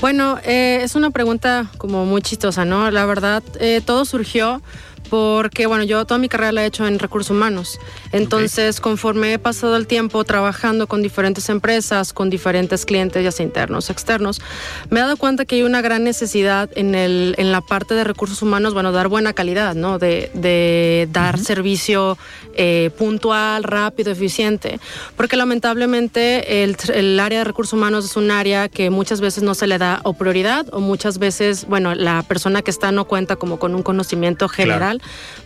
Bueno, eh, es una pregunta como muy chistosa, ¿no? La verdad, eh, todo surgió porque, bueno, yo toda mi carrera la he hecho en recursos humanos. Entonces, conforme he pasado el tiempo trabajando con diferentes empresas, con diferentes clientes, ya sea internos, externos, me he dado cuenta que hay una gran necesidad en, el, en la parte de recursos humanos, bueno, dar buena calidad, ¿no? De, de dar servicio eh, puntual, rápido, eficiente. Porque lamentablemente el, el área de recursos humanos es un área que muchas veces no se le da o prioridad o muchas veces, bueno, la persona que está no cuenta como con un conocimiento general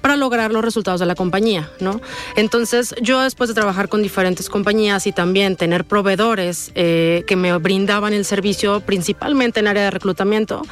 para lograr los resultados de la compañía, ¿no? Entonces, yo después de trabajar con diferentes compañías y también tener proveedores eh, que me brindaban el servicio, principalmente en área de reclutamiento,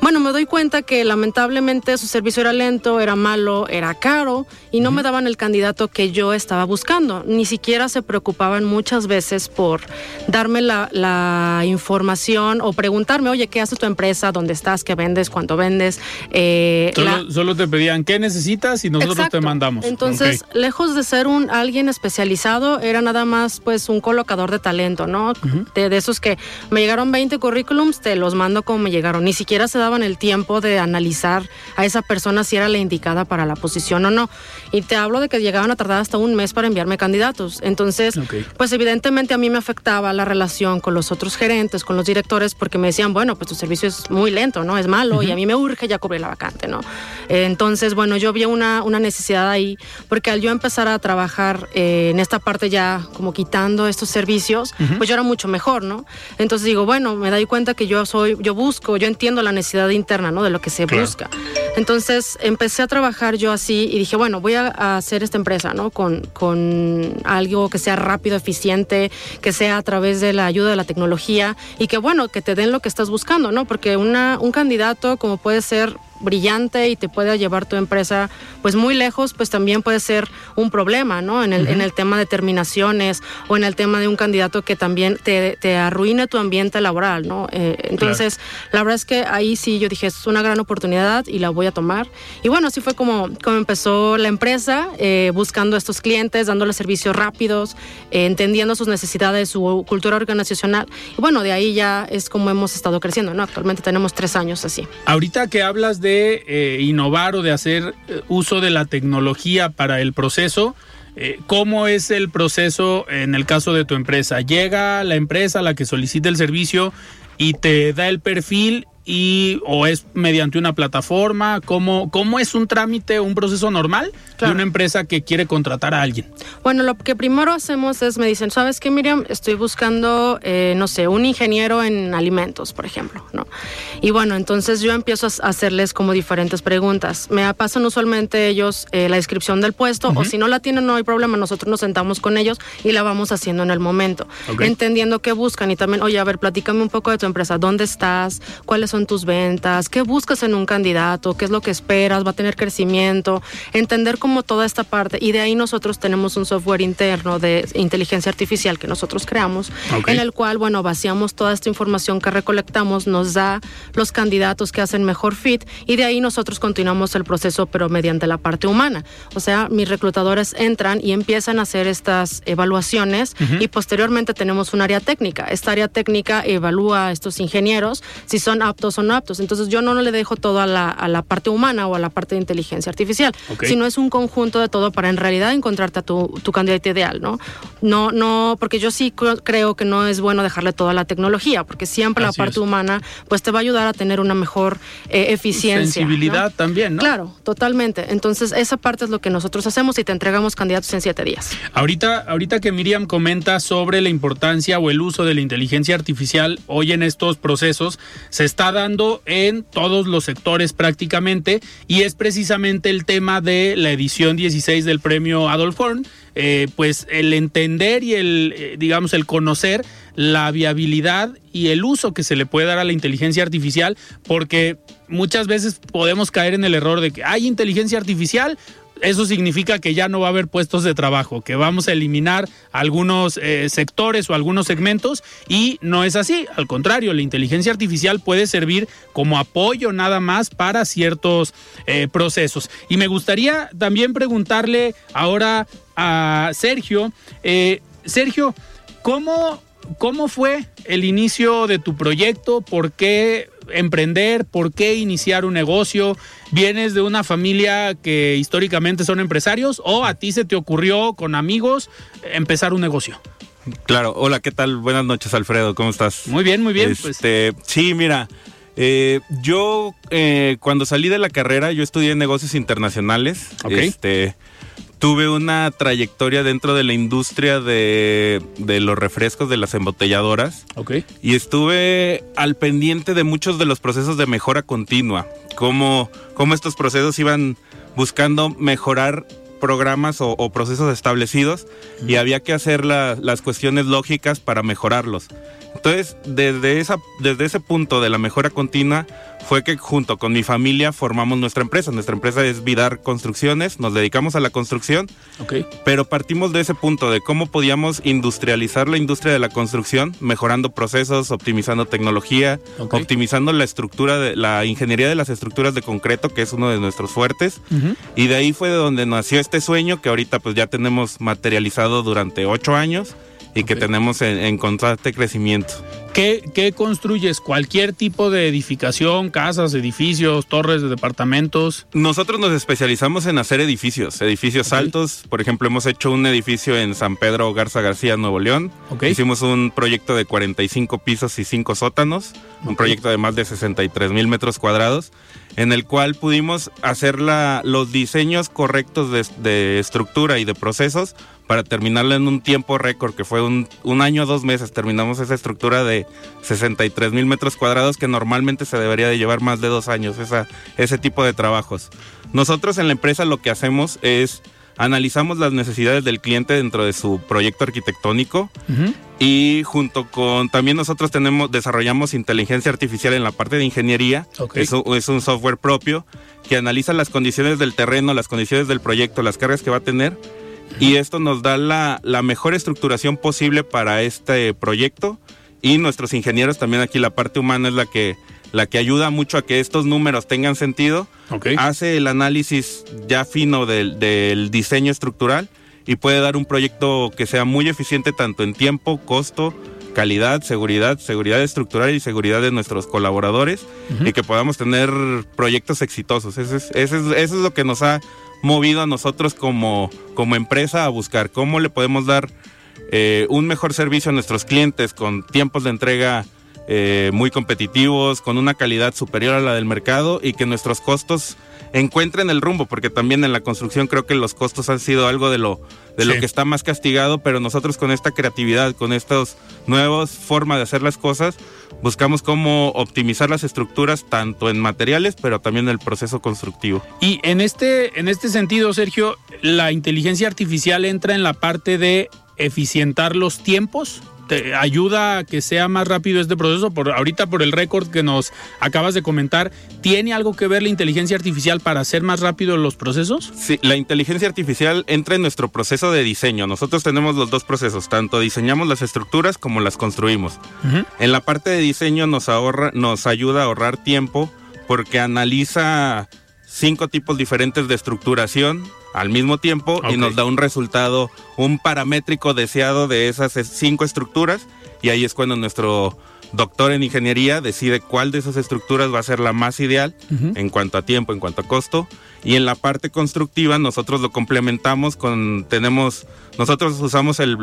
bueno, me doy cuenta que lamentablemente su servicio era lento, era malo, era caro y no me daban el candidato que yo estaba buscando. Ni siquiera se preocupaban muchas veces por darme la, la información o preguntarme, oye, ¿qué hace tu empresa? ¿Dónde estás? ¿Qué vendes? ¿Cuánto vendes? Eh, solo, solo te pedían, ¿qué ¿qué necesitas? Y nosotros te mandamos. Entonces, lejos de ser un alguien especializado, era nada más pues un colocador de talento, ¿no? de, de, esos que me llegaron 20 currículums, te los mando como me llegaron. Ni siquiera se daban el tiempo de analizar a esa persona si era la indicada para la posición o no. Y te hablo de que llegaban a tardar hasta un mes para enviarme candidatos. Entonces, pues evidentemente a mí me afectaba la relación con los otros gerentes, con los directores, porque me decían, bueno, pues tu servicio es muy lento, ¿no? Es malo y a mí me urge ya cubrir la vacante, ¿no? entonces, bueno, yo vi una, una necesidad ahí, porque al yo empezar a trabajar eh, en esta parte ya como quitando estos servicios, pues yo era mucho mejor, ¿no? Entonces digo, bueno, me doy cuenta que yo soy, yo busco, yo entiendo la necesidad interna, ¿no? De lo que se busca. Entonces empecé a trabajar yo así y dije, bueno, voy a, hacer esta empresa, ¿no? Con, con algo que sea rápido, eficiente, que sea a través de la ayuda de la tecnología y que, bueno, que te den lo que estás buscando, ¿no? Porque una, un candidato como puede ser brillante y te puede llevar tu empresa pues muy lejos, pues también puede ser un problema, ¿no? En el, en el tema de terminaciones o en el tema de un candidato que también te, te arruine tu ambiente laboral, ¿no? Eh, entonces, la verdad es que ahí sí yo dije, es una gran oportunidad y la voy a tomar. Y bueno, así fue como, como empezó la empresa, eh, buscando a estos clientes, dándoles servicios rápidos, eh, entendiendo sus necesidades, su cultura organizacional. Y bueno, de ahí ya es como hemos estado creciendo, ¿no? Actualmente tenemos tres años así. Ahorita que hablas de de eh, innovar o de hacer eh, uso de la tecnología para el proceso. Eh, ¿Cómo es el proceso en el caso de tu empresa? Llega la empresa a la que solicita el servicio y te da el perfil y o es mediante una plataforma? ¿Cómo, cómo es un trámite, un proceso normal de una empresa que quiere contratar a alguien? Bueno, lo que primero hacemos es, me dicen, ¿sabes qué, Miriam? Estoy buscando, eh, no sé, un ingeniero en alimentos, por ejemplo, ¿no? Y bueno, entonces yo empiezo a hacerles como diferentes preguntas. Me pasan usualmente ellos eh, la descripción del puesto o si no la tienen, no hay problema, nosotros nos sentamos con ellos y la vamos haciendo en el momento, entendiendo qué buscan y también, oye, a ver, platícame un poco de tu empresa, ¿dónde estás? ¿Cuáles son tus ventas, qué buscas en un candidato, qué es lo que esperas, va a tener crecimiento, entender como toda esta parte. Y de ahí nosotros tenemos un software interno de inteligencia artificial que nosotros creamos, en el cual, bueno, vaciamos toda esta información que recolectamos, nos da los candidatos que hacen mejor fit y de ahí nosotros continuamos el proceso, pero mediante la parte humana. O sea, mis reclutadores entran y empiezan a hacer estas evaluaciones y posteriormente tenemos un área técnica. Esta área técnica evalúa a estos ingenieros si son aptos son aptos. Entonces yo no, no le dejo todo a la, a la, parte humana o a la parte de inteligencia artificial, sino es un conjunto de todo para en realidad encontrarte a tu, tu candidato ideal, ¿no? No, no, porque yo sí creo que no es bueno dejarle toda la tecnología, porque siempre la parte humana pues te va a ayudar a tener una mejor eh, eficiencia. Sensibilidad también, ¿no? Claro, totalmente. Entonces esa parte es lo que nosotros hacemos y te entregamos candidatos en siete días. Ahorita, ahorita que Miriam comenta sobre la importancia o el uso de la inteligencia artificial hoy en estos procesos, se está dando en todos los sectores prácticamente y es precisamente el tema de la edición 16 del premio Adolf Horn, eh, pues el entender y el, eh, digamos, el conocer la viabilidad y el uso que se le puede dar a la inteligencia artificial, porque muchas veces podemos caer en el error de que hay inteligencia artificial, eso significa que ya no va a haber puestos de trabajo, que vamos a eliminar algunos eh, sectores o algunos segmentos y no es así. Al contrario, la inteligencia artificial puede servir como apoyo nada más para ciertos eh, procesos. Y me gustaría también preguntarle ahora a Sergio, eh, Sergio, ¿cómo, ¿cómo fue el inicio de tu proyecto? ¿Por qué emprender? ¿Por qué iniciar un negocio? ¿Vienes de una familia que históricamente son empresarios o a ti se te ocurrió con amigos empezar un negocio? Claro, hola, ¿qué tal? Buenas noches, Alfredo, ¿cómo estás? Muy bien, muy bien. Pues. Este, Sí, mira, eh, yo eh, cuando salí de la carrera, yo estudié negocios internacionales. Este, tuve una trayectoria dentro de la industria de, los refrescos de las embotelladoras. Y estuve al pendiente de muchos de los procesos de mejora continua. Cómo, cómo estos procesos iban buscando mejorar programas o, procesos establecidos y había que hacer las cuestiones lógicas para mejorarlos. Entonces, desde, esa, desde ese punto de la mejora continua fue que junto con mi familia formamos nuestra empresa. Nuestra empresa es Vidar Construcciones, nos dedicamos a la construcción, pero partimos de ese punto de cómo podíamos industrializar la industria de la construcción, mejorando procesos, optimizando tecnología, optimizando la estructura, de la ingeniería de las estructuras de concreto, que es uno de nuestros fuertes. Y de ahí fue de donde nació este sueño que ahorita pues ya tenemos materializado durante ocho años y que tenemos en, constante crecimiento. ¿Qué, construyes? ¿Cualquier tipo de edificación, casas, edificios, torres de departamentos? Nosotros nos especializamos en hacer edificios, edificios altos. Por ejemplo, hemos hecho un edificio en San Pedro Garza García, Nuevo León. Hicimos un proyecto de 45 pisos y 5 sótanos, un proyecto de más de 63 mil metros cuadrados, en el cual pudimos hacer los diseños correctos de, de estructura y de procesos para terminarla en un tiempo récord, que fue un, un año, dos meses. Terminamos esa estructura de 63 mil metros cuadrados que normalmente se debería de llevar más de dos años, esa, ese tipo de trabajos. Nosotros en la empresa lo que hacemos es analizamos las necesidades del cliente dentro de su proyecto arquitectónico y junto con también nosotros tenemos desarrollamos inteligencia artificial en la parte de ingeniería. Eso es un software propio que analiza las condiciones del terreno las condiciones del proyecto las cargas que va a tener y esto nos da la, mejor estructuración posible para este proyecto y nuestros ingenieros también aquí la parte humana es la que la que ayuda mucho a que estos números tengan sentido hace el análisis ya fino del, del, diseño estructural y puede dar un proyecto que sea muy eficiente tanto en tiempo costo calidad seguridad seguridad estructural y seguridad de nuestros colaboradores y que podamos tener proyectos exitosos. Eso es, eso es, eso es lo que nos ha movido a nosotros como, como empresa a buscar cómo le podemos dar eh, un mejor servicio a nuestros clientes con tiempos de entrega eh, muy competitivos, con una calidad superior a la del mercado y que nuestros costos encuentren el rumbo, porque también en la construcción creo que los costos han sido algo de lo de lo que está más castigado, pero nosotros con esta creatividad, con estas nuevas formas de hacer las cosas, buscamos cómo optimizar las estructuras tanto en materiales, pero también en el proceso constructivo. Y en este en este sentido, Sergio, la inteligencia artificial entra en la parte de eficientar los tiempos te ayuda a que sea más rápido este proceso? Por, ahorita por el récord que nos acabas de comentar, ¿tiene algo que ver la inteligencia artificial para hacer más rápido los procesos? Sí, la inteligencia artificial entra en nuestro proceso de diseño. Nosotros tenemos los dos procesos, tanto diseñamos las estructuras como las construimos. En la parte de diseño nos ahorra, nos ayuda a ahorrar tiempo porque analiza cinco tipos diferentes de estructuración al mismo tiempo y nos da un resultado, un paramétrico deseado de esas cinco estructuras y ahí es cuando nuestro doctor en ingeniería decide cuál de esas estructuras va a ser la más ideal en cuanto a tiempo, en cuanto a costo. Y en la parte constructiva nosotros lo complementamos con, tenemos, nosotros usamos el,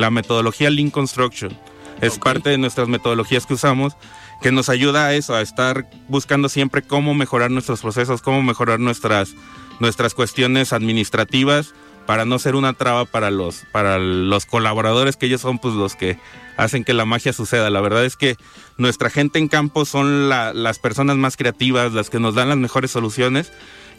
la metodología Lean Construction. Es parte de nuestras metodologías que usamos que nos ayuda a eso, a estar buscando siempre cómo mejorar nuestros procesos, cómo mejorar nuestras nuestras cuestiones administrativas para no ser una traba para los para los colaboradores que ellos son pues los que hacen que la magia suceda. La verdad es que nuestra gente en campo son las personas más creativas, las que nos dan las mejores soluciones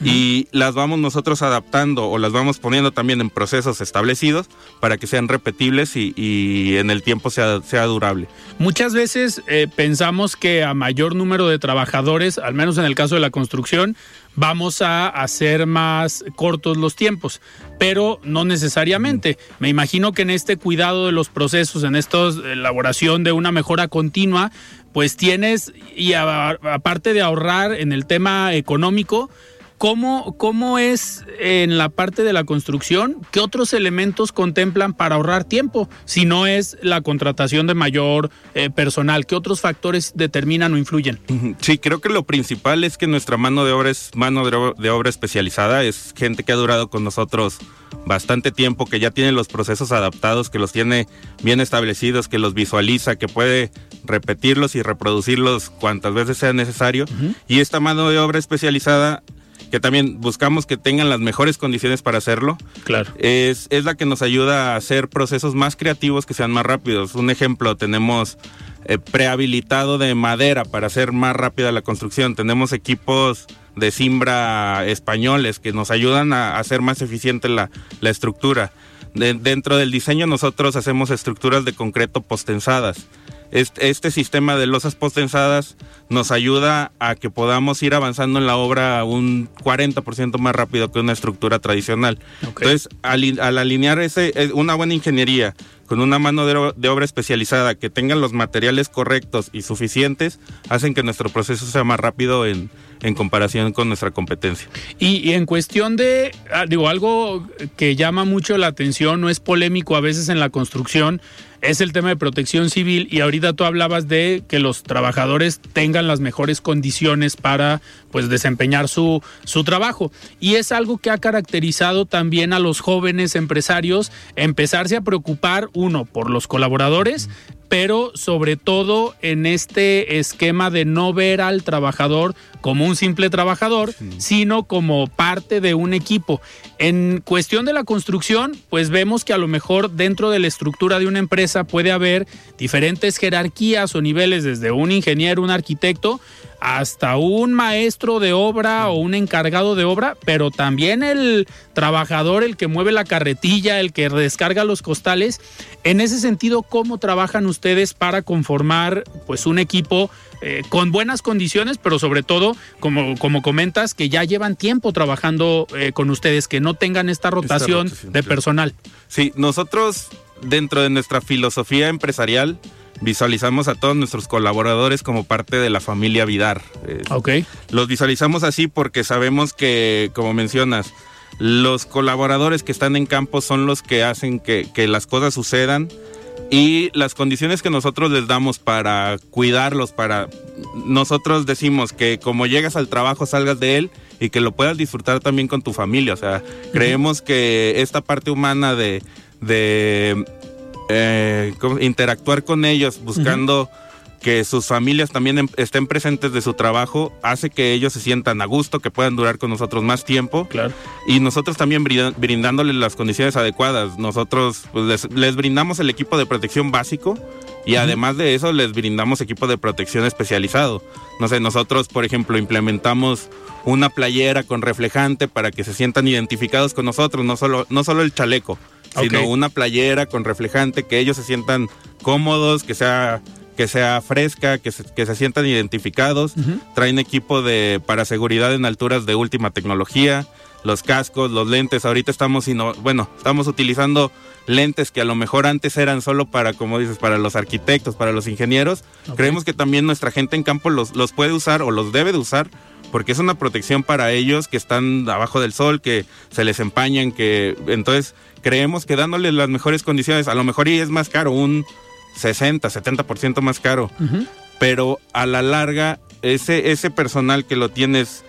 y las vamos nosotros adaptando o las vamos poniendo también en procesos establecidos para que sean repetibles y, en el tiempo sea, sea durable. Muchas veces eh, pensamos que a mayor número de trabajadores, al menos en el caso de la construcción, vamos a hacer más cortos los tiempos, pero no necesariamente. Me imagino que en este cuidado de los procesos, en esta elaboración de una mejora continua, pues tienes, y aparte de ahorrar en el tema económico, ¿Cómo, ¿Cómo es en la parte de la construcción? ¿Qué otros elementos contemplan para ahorrar tiempo? Si no es la contratación de mayor eh, personal, ¿qué otros factores determinan o influyen? Sí, creo que lo principal es que nuestra mano de obra es mano de obra especializada, es gente que ha durado con nosotros bastante tiempo, que ya tiene los procesos adaptados, que los tiene bien establecidos, que los visualiza, que puede repetirlos y reproducirlos cuantas veces sea necesario. Y esta mano de obra especializada que también buscamos que tengan las mejores condiciones para hacerlo. Claro. Es, es la que nos ayuda a hacer procesos más creativos que sean más rápidos. Un ejemplo, tenemos eh, prehabilitado de madera para hacer más rápida la construcción. Tenemos equipos de simbra españoles que nos ayudan a hacer más eficiente la, la estructura. dentro del diseño nosotros hacemos estructuras de concreto postensadas este, este sistema de losas postensadas nos ayuda a que podamos ir avanzando en la obra un 40% más rápido que una estructura tradicional. Entonces, al, al alinear ese, eh, una buena ingeniería con una mano de, obra especializada que tengan los materiales correctos y suficientes, hacen que nuestro proceso sea más rápido en, en comparación con nuestra competencia. Y, en cuestión de, ah, digo, algo que llama mucho la atención, no es polémico a veces en la construcción, es el tema de protección civil y ahorita tú hablabas de que los trabajadores tengan las mejores condiciones para pues desempeñar su, su trabajo y es algo que ha caracterizado también a los jóvenes empresarios empezarse a preocupar uno por los colaboradores pero sobre todo en este esquema de no ver al trabajador como un simple trabajador, sino como parte de un equipo. En cuestión de la construcción, pues vemos que a lo mejor dentro de la estructura de una empresa puede haber diferentes jerarquías o niveles, desde un ingeniero, un arquitecto, hasta un maestro de obra o un encargado de obra, pero también el trabajador, el que mueve la carretilla, el que descarga los costales. En ese sentido, ¿cómo trabajan ustedes para conformar pues un equipo eh, con buenas condiciones, pero sobre todo, como, como comentas, que ya llevan tiempo trabajando eh, con ustedes, que no tengan esta rotación, de personal? Sí, nosotros dentro de nuestra filosofía empresarial, visualizamos a todos nuestros colaboradores como parte de la familia Vidar. Ok. Los visualizamos así porque sabemos que, como mencionas, los colaboradores que están en campo son los que hacen que, las cosas sucedan y las condiciones que nosotros les damos para cuidarlos, para nosotros decimos que como llegas al trabajo salgas de él y que lo puedas disfrutar también con tu familia. O sea, creemos que esta parte humana de, de eh, interactuar con ellos buscando que sus familias también em, estén presentes de su trabajo, hace que ellos se sientan a gusto, que puedan durar con nosotros más tiempo. Claro. Y nosotros también brindándoles las condiciones adecuadas. Nosotros pues, les, brindamos el equipo de protección básico y además de eso les brindamos equipo de protección especializado. No sé, nosotros, por ejemplo, implementamos una playera con reflejante para que se sientan identificados con nosotros, no solo, no solo el chaleco sino una playera con reflejante, que ellos se sientan cómodos, que sea que sea fresca, que se, que se sientan identificados. Traen equipo de para seguridad en alturas de última tecnología, los cascos, los lentes. Ahorita estamos bueno, estamos utilizando lentes que a lo mejor antes eran solo para, como dices, para los arquitectos, para los ingenieros. Creemos que también nuestra gente en campo los, los puede usar o los debe de usar porque es una protección para ellos que están abajo del sol, que se les empañan, que entonces creemos que dándoles las mejores condiciones, a lo mejor y es más caro, un 60, 70% más caro, pero a la larga ese, ese personal que lo tienes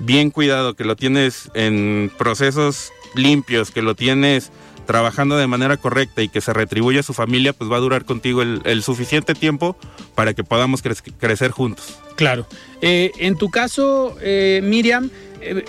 bien cuidado, que lo tienes en procesos limpios, que lo tienes trabajando de manera correcta y que se retribuye a su familia, pues va a durar contigo el, suficiente tiempo para que podamos crecer juntos. Claro. Eh, en tu caso, eh, Miriam, eh,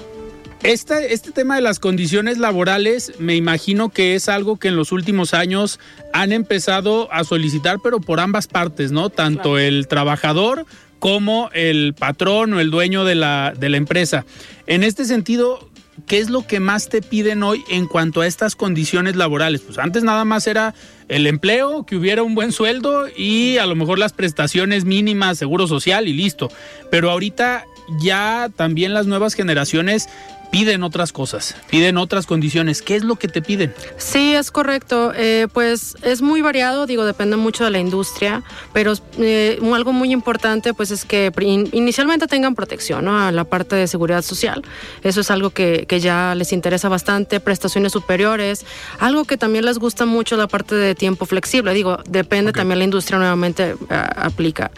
este, este tema de las condiciones laborales me imagino que es algo que en los últimos años han empezado a solicitar, pero por ambas partes, ¿no? Tanto el trabajador como el patrón o el dueño de la, de la empresa. En este sentido, ¿qué es lo que más te piden hoy en cuanto a estas condiciones laborales? Pues antes nada más era el empleo, que hubiera un buen sueldo y a lo mejor las prestaciones mínimas, seguro social y listo. Pero ahorita ya también las nuevas generaciones piden otras cosas, piden otras condiciones. ¿Qué es lo que te piden? Sí, es correcto. Eh, pues es muy variado, digo, depende mucho de la industria, pero eh, algo muy importante pues es que inicialmente tengan protección ¿no? a la parte de seguridad social. Eso es algo que, que, ya les interesa bastante, prestaciones superiores, algo que también les gusta mucho la parte de tiempo flexible. Digo, depende también la industria nuevamente eh, aplica.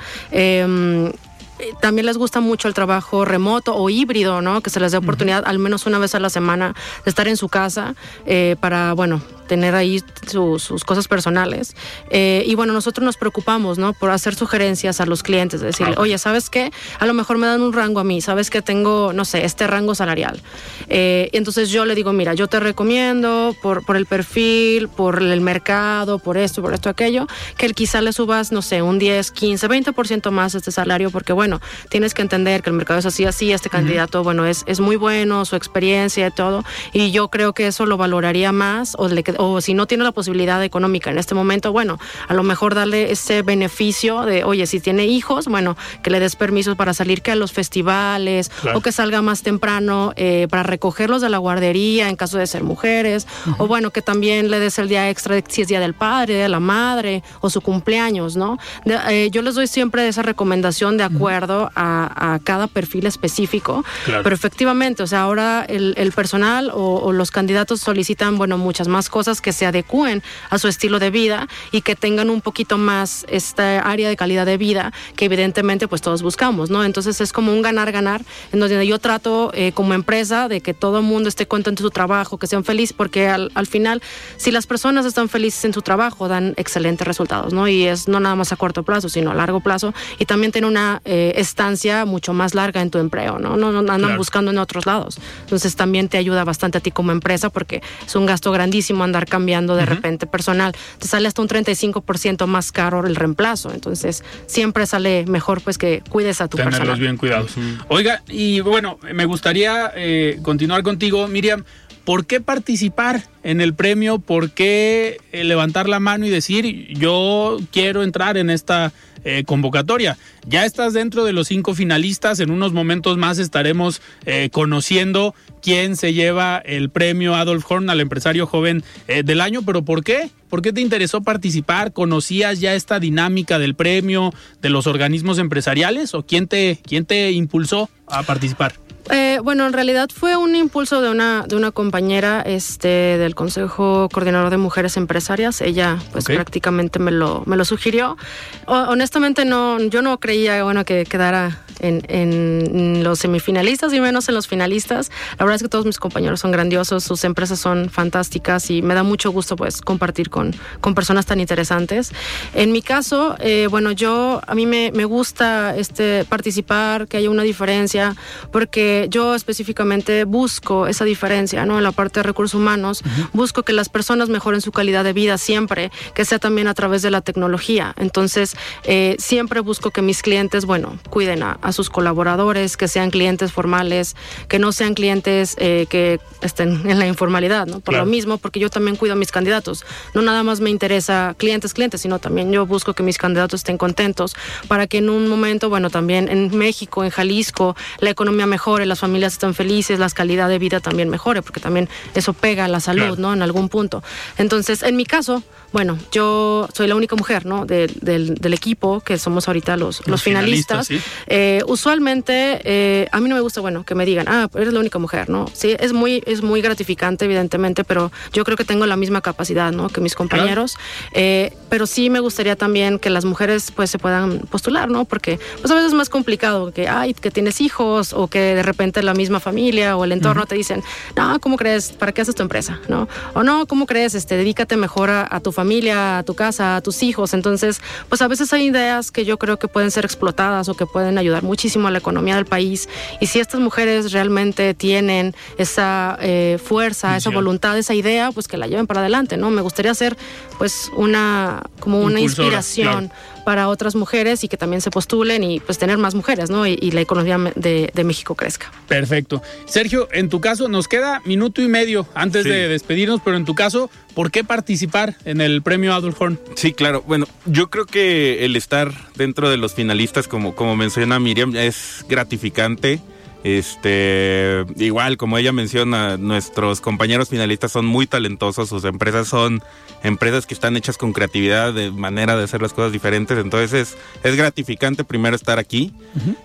Em, también les gusta mucho el trabajo remoto o híbrido, ¿no? Que se les dé oportunidad al menos una vez a la semana de estar en su casa eh, para, bueno, tener ahí sus cosas personales. Eh, y bueno, nosotros nos preocupamos, ¿no? Por hacer sugerencias a los clientes, decirle, oye, ¿sabes qué? A lo mejor me dan un rango a mí, ¿sabes que tengo, no sé, este rango salarial? Eh, entonces yo le digo, mira, yo te recomiendo por, por el perfil, por el mercado, por esto, por esto, aquello, que quizá le subas, no sé, un 10, 15, 20% más este salario, porque bueno, tienes que entender que el mercado es así, así, este candidato, bueno, es, es muy bueno, su experiencia y todo, y yo creo que eso lo valoraría más o le que, o si no tiene la posibilidad económica en este momento, bueno, a lo mejor darle ese beneficio de, oye, si tiene hijos, bueno, que le des permisos para salir que a los festivales o que salga más temprano eh, para recogerlos de la guardería en caso de ser mujeres, o bueno, que también le des el día extra si es día del padre, de la madre o su cumpleaños, ¿no? Eh, yo les doy siempre esa recomendación de acuerdo a, cada perfil específico, pero efectivamente, o sea, ahora el, personal o, los candidatos solicitan, bueno, muchas más cosas que se adecúen a su estilo de vida y que tengan un poquito más esta área de calidad de vida que evidentemente pues todos buscamos, ¿no? Entonces es como un ganar-ganar en donde yo trato eh, como empresa de que todo el mundo esté contento en su trabajo, que sean felices, porque al, al final, si las personas están felices en su trabajo, dan excelentes resultados, ¿no? Y es no nada más a corto plazo, sino a largo plazo y también tiene una eh, estancia mucho más larga en tu empleo, ¿no? No, no andan buscando en otros lados. Entonces también te ayuda bastante a ti como empresa porque es un gasto grandísimo andar cambiando de repente personal. Te sale hasta un 35% más caro el reemplazo. Entonces siempre sale mejor pues que cuides a tu Tenerlos personal. bien cuidados. Oiga, y bueno, me gustaría eh, continuar contigo, Miriam. ¿Por qué participar en el premio? ¿Por qué eh, levantar la mano y decir yo quiero entrar en esta eh, convocatoria? Ya estás dentro de los cinco finalistas. En unos momentos más estaremos eh, conociendo quién se lleva el premio Adolf Horn al empresario joven del año. ¿Pero por qué? ¿Por qué te interesó participar? ¿Conocías ya esta dinámica del premio, de los organismos empresariales? ¿O quién te, quién te impulsó a participar? Eh, bueno, en realidad fue un impulso de una, de una compañera este, del Consejo Coordinador de Mujeres Empresarias. Ella pues prácticamente me lo, me lo sugirió. honestamente no, yo no creía bueno, que quedara en, en, los semifinalistas y menos en los finalistas. La verdad es que todos mis compañeros son grandiosos, sus empresas son fantásticas y me da mucho gusto pues compartir con, con personas tan interesantes. En mi caso, eh, bueno, yo a mí me, me gusta este, participar, que haya una diferencia, porque yo específicamente busco esa diferencia, ¿no? En la parte de recursos humanos, busco que las personas mejoren su calidad de vida siempre, que sea también a través de la tecnología. Entonces, eh, siempre busco que mis clientes, bueno, cuiden a, sus colaboradores, que sean clientes formales, que no sean clientes eh, que estén en la informalidad, ¿no? Por lo mismo, porque yo también cuido a mis candidatos. No nada más me interesa clientes, clientes, sino también yo busco que mis candidatos estén contentos para que en un momento, bueno, también en México, en Jalisco, la economía mejore las familias están felices, la calidad de vida también mejore, porque también eso pega a la salud, ¿no? En algún punto. Entonces, en mi caso, bueno, yo soy la única mujer, ¿no? del, del, equipo, que somos ahorita los, los, finalistas. Eh, usualmente, eh, a mí no me gusta, bueno, que me digan, ah, eres la única mujer, ¿no? Sí, es muy, es muy gratificante, evidentemente, pero yo creo que tengo la misma capacidad, ¿no? Que mis compañeros. Eh, pero sí me gustaría también que las mujeres, pues, se puedan postular, ¿no? Porque, pues, a veces es más complicado que, ay, que tienes hijos o que de repente la misma familia o el entorno te dicen, no, ¿cómo crees? ¿Para qué haces tu empresa? ¿No? O no, ¿cómo crees? Este, dedícate mejor a, a tu familia, a tu casa, a tus hijos. Entonces, pues a veces hay ideas que yo creo que pueden ser explotadas o que pueden ayudar muchísimo a la economía del país. Y si estas mujeres realmente tienen esa eh, fuerza, esa voluntad, esa idea, pues que la lleven para adelante, ¿no? Me gustaría ser pues una, como una inspiración para otras mujeres y que también se postulen y pues tener más mujeres, ¿no? Y, la economía de, México crezca. Perfecto. Sergio, en tu caso, nos queda minuto y medio antes de despedirnos, pero en tu caso, ¿por qué participar en el premio Adolf Horn? Sí, claro. Bueno, yo creo que el estar dentro de los finalistas, como, como menciona Miriam, es gratificante. Este, igual, como ella menciona, nuestros compañeros finalistas son muy talentosos, sus empresas son empresas que están hechas con creatividad, de manera de hacer las cosas diferentes, entonces es, gratificante primero estar aquí.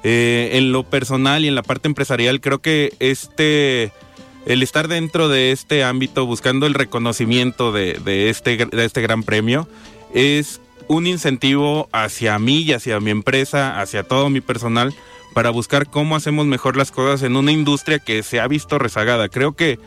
Eh, en lo personal y en la parte empresarial, creo que este, el estar dentro de este ámbito, buscando el reconocimiento de, de este, de este gran premio, es un incentivo hacia mí y hacia mi empresa, hacia todo mi personal, para buscar cómo hacemos mejor las cosas en una industria que se ha visto rezagada. Creo que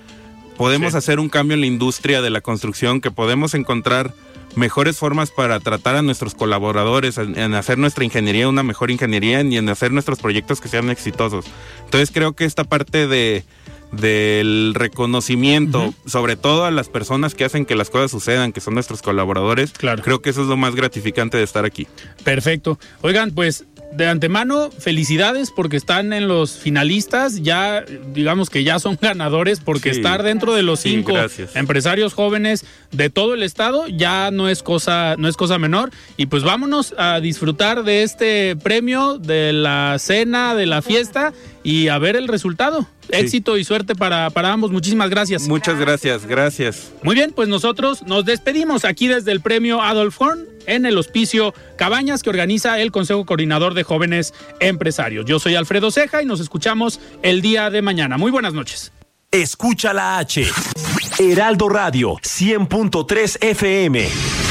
podemos hacer un cambio en la industria de la construcción, que podemos encontrar mejores formas para tratar a nuestros colaboradores, en, hacer nuestra ingeniería una mejor ingeniería y en hacer nuestros proyectos que sean exitosos. Entonces creo que esta parte de del reconocimiento, sobre todo a las personas que hacen que las cosas sucedan, que son nuestros colaboradores, claro. creo que eso es lo más gratificante de estar aquí. Perfecto. Oigan, pues de antemano, felicidades porque están en los finalistas, ya digamos que ya son [LAUGHS] ganadores porque estar dentro de los cinco empresarios jóvenes de todo el estado ya no es cosa no es cosa menor. Y pues vámonos a disfrutar de este premio, de la cena, de la fiesta y a ver el resultado. Éxito y suerte para, para ambos. Muchísimas gracias. Muchas gracias, gracias. Muy bien, pues nosotros nos despedimos aquí desde el premio Adolf Horn en el hospicio Cabañas que organiza el Consejo Coordinador de Jóvenes Empresarios. Yo soy Alfredo Ceja y nos escuchamos el día de mañana. Muy buenas noches. Escucha la H. Heraldo Radio 100.3 FM.